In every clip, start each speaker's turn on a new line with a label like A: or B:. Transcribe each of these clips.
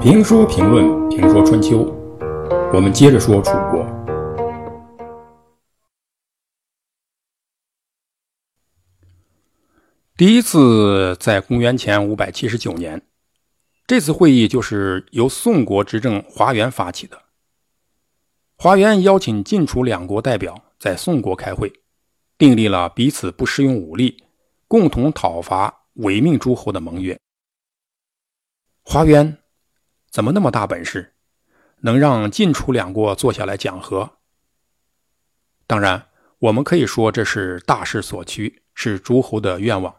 A: 评书评论评说春秋，我们接着说楚国。第一次在公元前五百七十九年，这次会议就是由宋国执政华元发起的。华元邀请晋楚两国代表在宋国开会，订立了彼此不使用武力、共同讨伐违命诸侯的盟约。华元怎么那么大本事，能让晋楚两国坐下来讲和？当然，我们可以说这是大势所趋，是诸侯的愿望。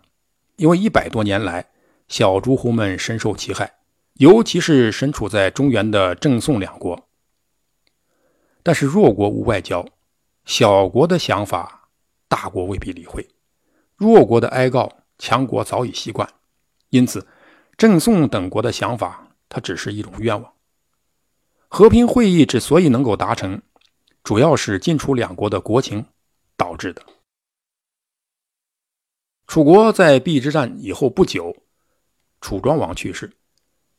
A: 因为一百多年来，小诸侯们深受其害，尤其是身处在中原的郑宋两国。但是弱国无外交，小国的想法，大国未必理会；弱国的哀告，强国早已习惯。因此，郑宋等国的想法，它只是一种愿望。和平会议之所以能够达成，主要是晋楚两国的国情导致的。楚国在邲之战以后不久，楚庄王去世，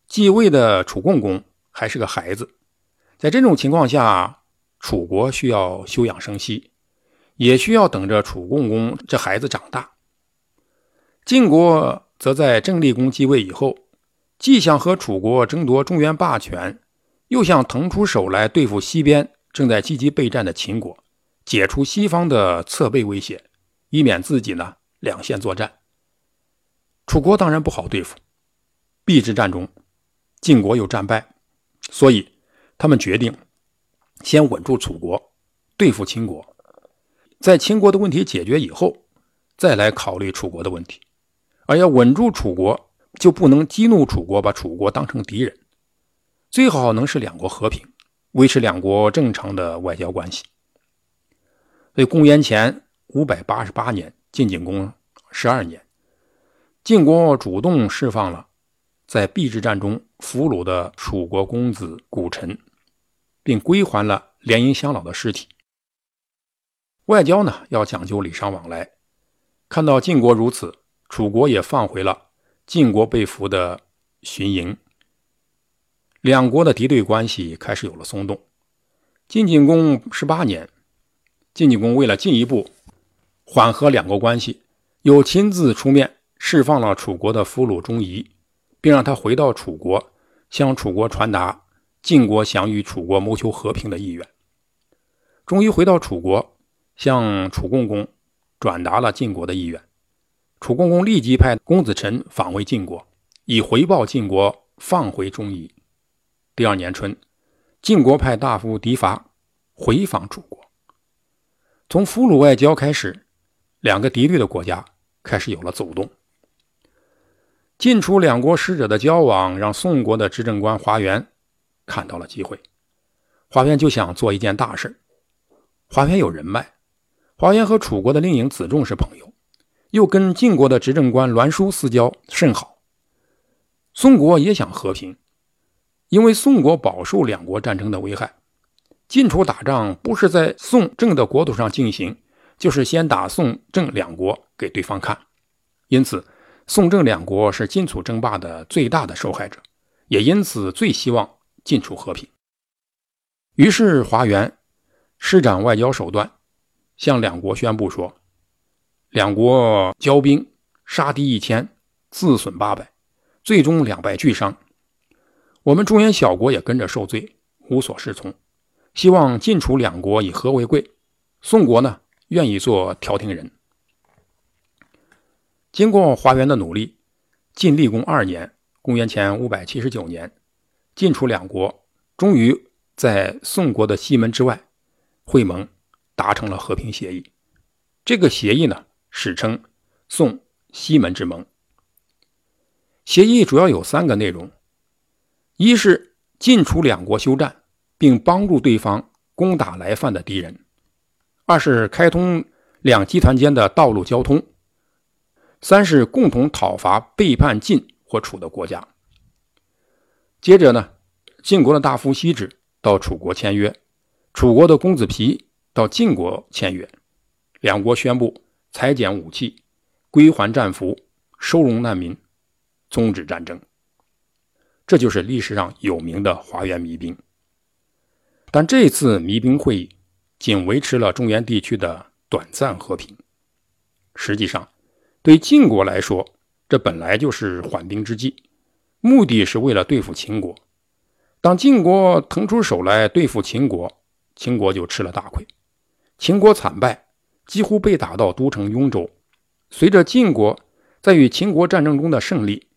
A: 继位的楚共公还是个孩子。在这种情况下，楚国需要休养生息，也需要等着楚共公这孩子长大。晋国则在郑厉公继位以后，既想和楚国争夺中原霸权，又想腾出手来对付西边正在积极备战的秦国，解除西方的侧背威胁，以免自己呢。两线作战，楚国当然不好对付。邲之战中，晋国有战败，所以他们决定先稳住楚国，对付秦国。在秦国的问题解决以后，再来考虑楚国的问题。而要稳住楚国，就不能激怒楚国，把楚国当成敌人。最好能使两国和平，维持两国正常的外交关系。所以，公元前五百八十八年。晋景公十二年，晋国主动释放了在邲之战中俘虏的楚国公子古臣，并归还了联姻相老的尸体。外交呢，要讲究礼尚往来。看到晋国如此，楚国也放回了晋国被俘的荀盈。两国的敌对关系开始有了松动。晋景公十八年，晋景公为了进一步。缓和两国关系，又亲自出面释放了楚国的俘虏钟仪，并让他回到楚国，向楚国传达晋国想与楚国谋求和平的意愿。钟仪回到楚国，向楚共公转达了晋国的意愿。楚共公立即派公子臣访问晋国，以回报晋国放回钟仪。第二年春，晋国派大夫狄伐回访楚国。从俘虏外交开始。两个敌对的国家开始有了走动。晋楚两国使者的交往，让宋国的执政官华元看到了机会。华元就想做一件大事。华元有人脉，华元和楚国的令尹子重是朋友，又跟晋国的执政官栾书私交甚好。宋国也想和平，因为宋国饱受两国战争的危害。晋楚打仗不是在宋郑的国土上进行。就是先打宋郑两国给对方看，因此宋郑两国是晋楚争霸的最大的受害者，也因此最希望晋楚和平。于是华元施展外交手段，向两国宣布说：两国交兵，杀敌一千，自损八百，最终两败俱伤。我们中原小国也跟着受罪，无所适从。希望晋楚两国以和为贵，宋国呢？愿意做调停人。经过华元的努力，晋厉公二年（公元前五百七十九年），晋楚两国终于在宋国的西门之外会盟，达成了和平协议。这个协议呢，史称“宋西门之盟”。协议主要有三个内容：一是晋楚两国休战，并帮助对方攻打来犯的敌人。二是开通两集团间的道路交通，三是共同讨伐背叛晋或楚的国家。接着呢，晋国的大夫西止到楚国签约，楚国的公子皮到晋国签约，两国宣布裁减武器，归还战俘，收容难民，终止战争。这就是历史上有名的华原民兵。但这次民兵会议仅维持了中原地区的短暂和平。实际上，对晋国来说，这本来就是缓兵之计，目的是为了对付秦国。当晋国腾出手来对付秦国，秦国就吃了大亏，秦国惨败，几乎被打到都城雍州。随着晋国在与秦国战争中的胜利，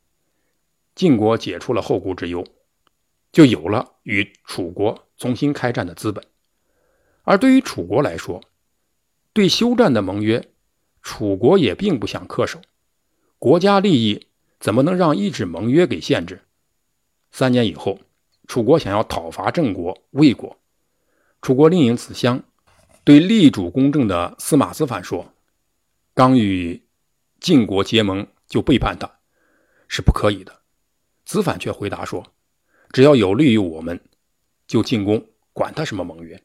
A: 晋国解除了后顾之忧，就有了与楚国重新开战的资本。而对于楚国来说，对休战的盟约，楚国也并不想恪守。国家利益怎么能让一纸盟约给限制？三年以后。楚国想要讨伐郑国、魏国，楚国令尹子襄对立主公正的司马子反说：“刚与晋国结盟就背叛他，是不可以的。”子反却回答说：“只要有利于我们，就进攻，管他什么盟约。”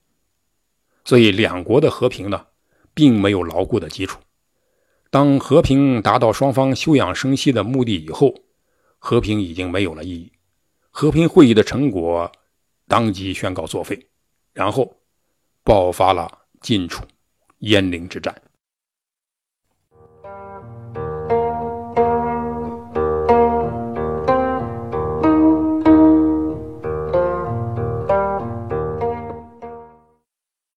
A: 所以两国的和平呢，并没有牢固的基础。当和平达到双方休养生息的目的以后，和平已经没有了意义。和平会议的成果当即宣告作废，然后爆发了晋楚鄢陵之战。